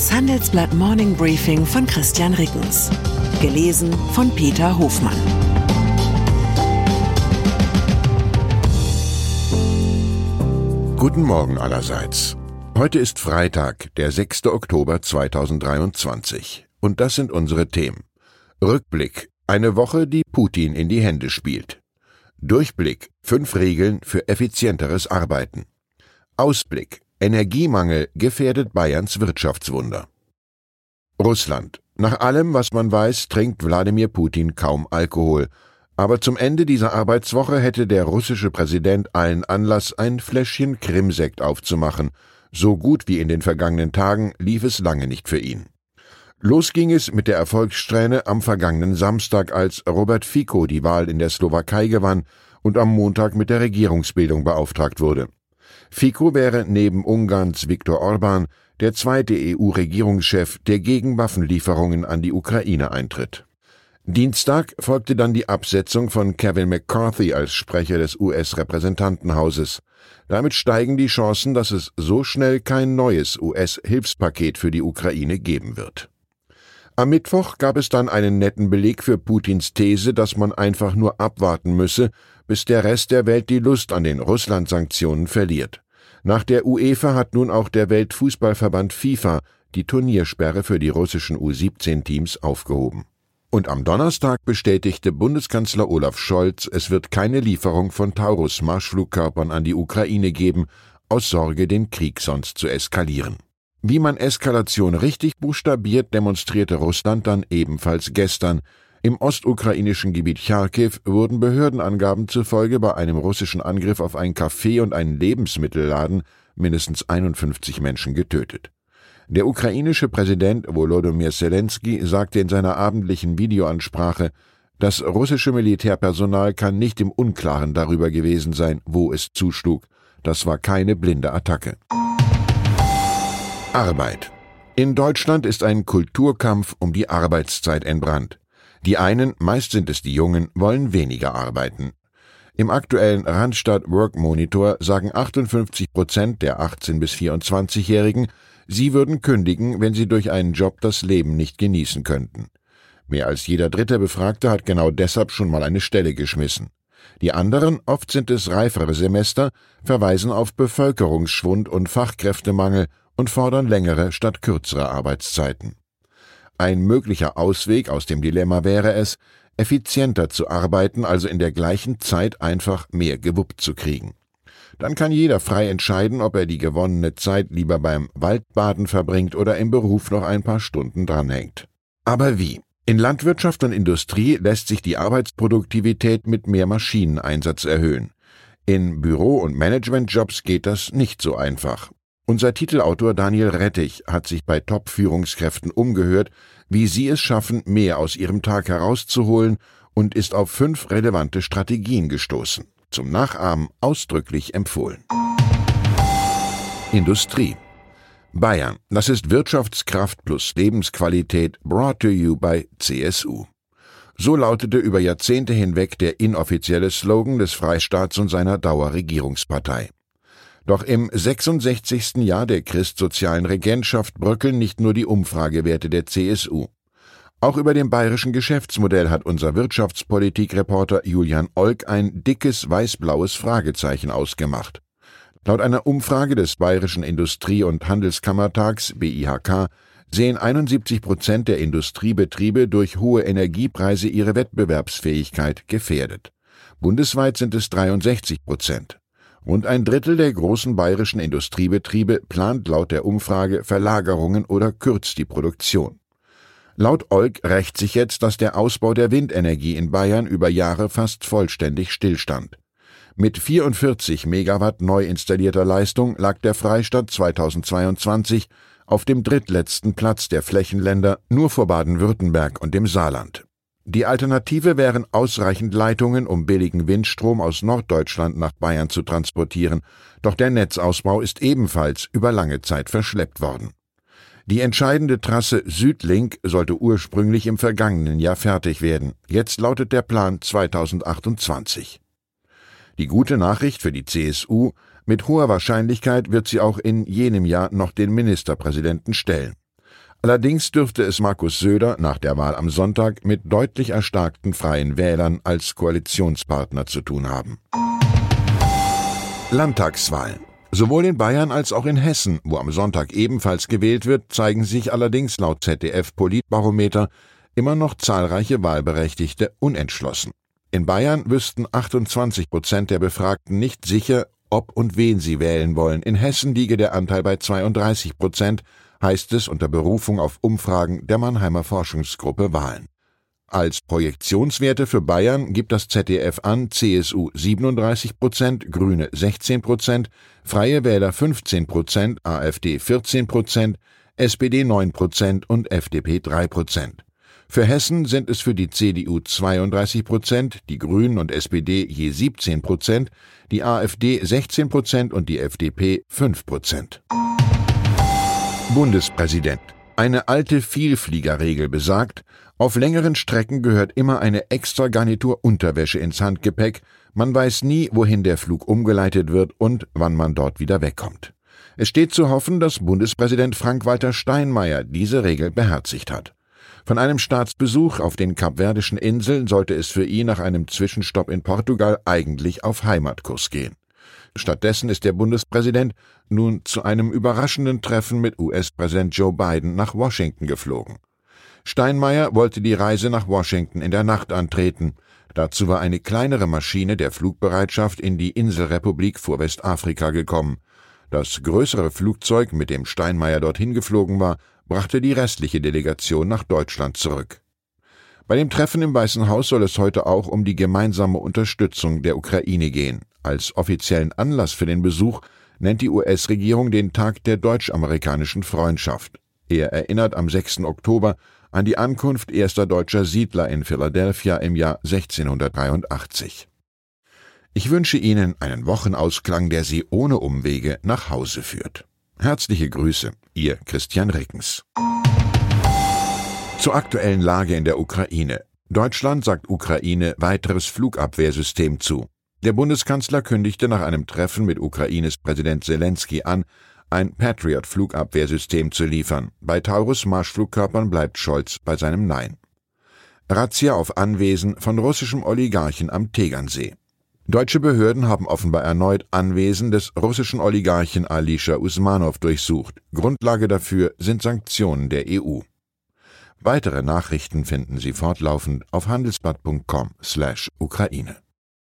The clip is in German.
Das Handelsblatt Morning Briefing von Christian Rickens. Gelesen von Peter Hofmann. Guten Morgen allerseits. Heute ist Freitag, der 6. Oktober 2023. Und das sind unsere Themen. Rückblick. Eine Woche, die Putin in die Hände spielt. Durchblick. Fünf Regeln für effizienteres Arbeiten. Ausblick. Energiemangel gefährdet Bayerns Wirtschaftswunder. Russland. Nach allem, was man weiß, trinkt Wladimir Putin kaum Alkohol. Aber zum Ende dieser Arbeitswoche hätte der russische Präsident allen Anlass, ein Fläschchen Krimsekt aufzumachen. So gut wie in den vergangenen Tagen lief es lange nicht für ihn. Los ging es mit der Erfolgssträhne am vergangenen Samstag, als Robert Fico die Wahl in der Slowakei gewann und am Montag mit der Regierungsbildung beauftragt wurde. Fico wäre neben Ungarns Viktor Orban der zweite EU-Regierungschef, der gegen Waffenlieferungen an die Ukraine eintritt. Dienstag folgte dann die Absetzung von Kevin McCarthy als Sprecher des US-Repräsentantenhauses. Damit steigen die Chancen, dass es so schnell kein neues US-Hilfspaket für die Ukraine geben wird. Am Mittwoch gab es dann einen netten Beleg für Putins These, dass man einfach nur abwarten müsse, bis der Rest der Welt die Lust an den Russland-Sanktionen verliert. Nach der UEFA hat nun auch der Weltfußballverband FIFA die Turniersperre für die russischen U17-Teams aufgehoben. Und am Donnerstag bestätigte Bundeskanzler Olaf Scholz, es wird keine Lieferung von Taurus-Marschflugkörpern an die Ukraine geben, aus Sorge, den Krieg sonst zu eskalieren. Wie man Eskalation richtig buchstabiert, demonstrierte Russland dann ebenfalls gestern, im ostukrainischen Gebiet Charkiw wurden Behördenangaben zufolge bei einem russischen Angriff auf ein Café und einen Lebensmittelladen mindestens 51 Menschen getötet. Der ukrainische Präsident Volodymyr Zelensky sagte in seiner abendlichen Videoansprache, das russische Militärpersonal kann nicht im Unklaren darüber gewesen sein, wo es zuschlug. Das war keine blinde Attacke. Arbeit. In Deutschland ist ein Kulturkampf um die Arbeitszeit entbrannt. Die einen, meist sind es die Jungen, wollen weniger arbeiten. Im aktuellen Randstadt Work Monitor sagen 58 Prozent der 18- bis 24-Jährigen, sie würden kündigen, wenn sie durch einen Job das Leben nicht genießen könnten. Mehr als jeder dritte Befragte hat genau deshalb schon mal eine Stelle geschmissen. Die anderen, oft sind es reifere Semester, verweisen auf Bevölkerungsschwund und Fachkräftemangel und fordern längere statt kürzere Arbeitszeiten. Ein möglicher Ausweg aus dem Dilemma wäre es, effizienter zu arbeiten, also in der gleichen Zeit einfach mehr gewuppt zu kriegen. Dann kann jeder frei entscheiden, ob er die gewonnene Zeit lieber beim Waldbaden verbringt oder im Beruf noch ein paar Stunden dranhängt. Aber wie? In Landwirtschaft und Industrie lässt sich die Arbeitsproduktivität mit mehr Maschineneinsatz erhöhen. In Büro- und Managementjobs geht das nicht so einfach. Unser Titelautor Daniel Rettich hat sich bei Top-Führungskräften umgehört, wie sie es schaffen, mehr aus ihrem Tag herauszuholen und ist auf fünf relevante Strategien gestoßen. Zum Nachahmen ausdrücklich empfohlen. Industrie Bayern, das ist Wirtschaftskraft plus Lebensqualität brought to you by CSU. So lautete über Jahrzehnte hinweg der inoffizielle Slogan des Freistaats und seiner Dauerregierungspartei. Doch im 66. Jahr der christsozialen Regentschaft bröckeln nicht nur die Umfragewerte der CSU. Auch über dem bayerischen Geschäftsmodell hat unser Wirtschaftspolitikreporter Julian Olk ein dickes weiß-blaues Fragezeichen ausgemacht. Laut einer Umfrage des Bayerischen Industrie- und Handelskammertags BIHK sehen 71 Prozent der Industriebetriebe durch hohe Energiepreise ihre Wettbewerbsfähigkeit gefährdet. Bundesweit sind es 63 Prozent. Rund ein Drittel der großen bayerischen Industriebetriebe plant laut der Umfrage Verlagerungen oder kürzt die Produktion. Laut Olk rächt sich jetzt, dass der Ausbau der Windenergie in Bayern über Jahre fast vollständig stillstand. Mit 44 Megawatt neu installierter Leistung lag der Freistaat 2022 auf dem drittletzten Platz der Flächenländer nur vor Baden-Württemberg und dem Saarland. Die Alternative wären ausreichend Leitungen, um billigen Windstrom aus Norddeutschland nach Bayern zu transportieren, doch der Netzausbau ist ebenfalls über lange Zeit verschleppt worden. Die entscheidende Trasse Südlink sollte ursprünglich im vergangenen Jahr fertig werden. Jetzt lautet der Plan 2028. Die gute Nachricht für die CSU, mit hoher Wahrscheinlichkeit wird sie auch in jenem Jahr noch den Ministerpräsidenten stellen. Allerdings dürfte es Markus Söder nach der Wahl am Sonntag mit deutlich erstarkten Freien Wählern als Koalitionspartner zu tun haben. Landtagswahlen. Sowohl in Bayern als auch in Hessen, wo am Sonntag ebenfalls gewählt wird, zeigen sich allerdings laut ZDF Politbarometer immer noch zahlreiche Wahlberechtigte unentschlossen. In Bayern wüssten 28 Prozent der Befragten nicht sicher, ob und wen sie wählen wollen. In Hessen liege der Anteil bei 32 Prozent, heißt es unter Berufung auf Umfragen der Mannheimer Forschungsgruppe Wahlen. Als Projektionswerte für Bayern gibt das ZDF an CSU 37 Prozent, Grüne 16 Prozent, Freie Wähler 15 Prozent, AfD 14 Prozent, SPD 9 Prozent und FDP 3 Prozent. Für Hessen sind es für die CDU 32 Prozent, die Grünen und SPD je 17 Prozent, die AfD 16 Prozent und die FDP 5 Prozent. Bundespräsident. Eine alte Vielfliegerregel besagt, auf längeren Strecken gehört immer eine extra Garnitur Unterwäsche ins Handgepäck, man weiß nie, wohin der Flug umgeleitet wird und wann man dort wieder wegkommt. Es steht zu hoffen, dass Bundespräsident Frank-Walter Steinmeier diese Regel beherzigt hat. Von einem Staatsbesuch auf den Kapverdischen Inseln sollte es für ihn nach einem Zwischenstopp in Portugal eigentlich auf Heimatkurs gehen. Stattdessen ist der Bundespräsident nun zu einem überraschenden Treffen mit US-Präsident Joe Biden nach Washington geflogen. Steinmeier wollte die Reise nach Washington in der Nacht antreten. Dazu war eine kleinere Maschine der Flugbereitschaft in die Inselrepublik vor Westafrika gekommen. Das größere Flugzeug, mit dem Steinmeier dorthin geflogen war, brachte die restliche Delegation nach Deutschland zurück. Bei dem Treffen im Weißen Haus soll es heute auch um die gemeinsame Unterstützung der Ukraine gehen. Als offiziellen Anlass für den Besuch nennt die US-Regierung den Tag der deutsch-amerikanischen Freundschaft. Er erinnert am 6. Oktober an die Ankunft erster deutscher Siedler in Philadelphia im Jahr 1683. Ich wünsche Ihnen einen Wochenausklang, der Sie ohne Umwege nach Hause führt. Herzliche Grüße, Ihr Christian Rickens. Zur aktuellen Lage in der Ukraine. Deutschland sagt Ukraine weiteres Flugabwehrsystem zu. Der Bundeskanzler kündigte nach einem Treffen mit Ukraines Präsident Zelensky an, ein Patriot-Flugabwehrsystem zu liefern. Bei Taurus-Marschflugkörpern bleibt Scholz bei seinem Nein. Razzia auf Anwesen von russischem Oligarchen am Tegernsee. Deutsche Behörden haben offenbar erneut Anwesen des russischen Oligarchen Alisha Usmanov durchsucht. Grundlage dafür sind Sanktionen der EU. Weitere Nachrichten finden Sie fortlaufend auf handelsblatt.com/Ukraine.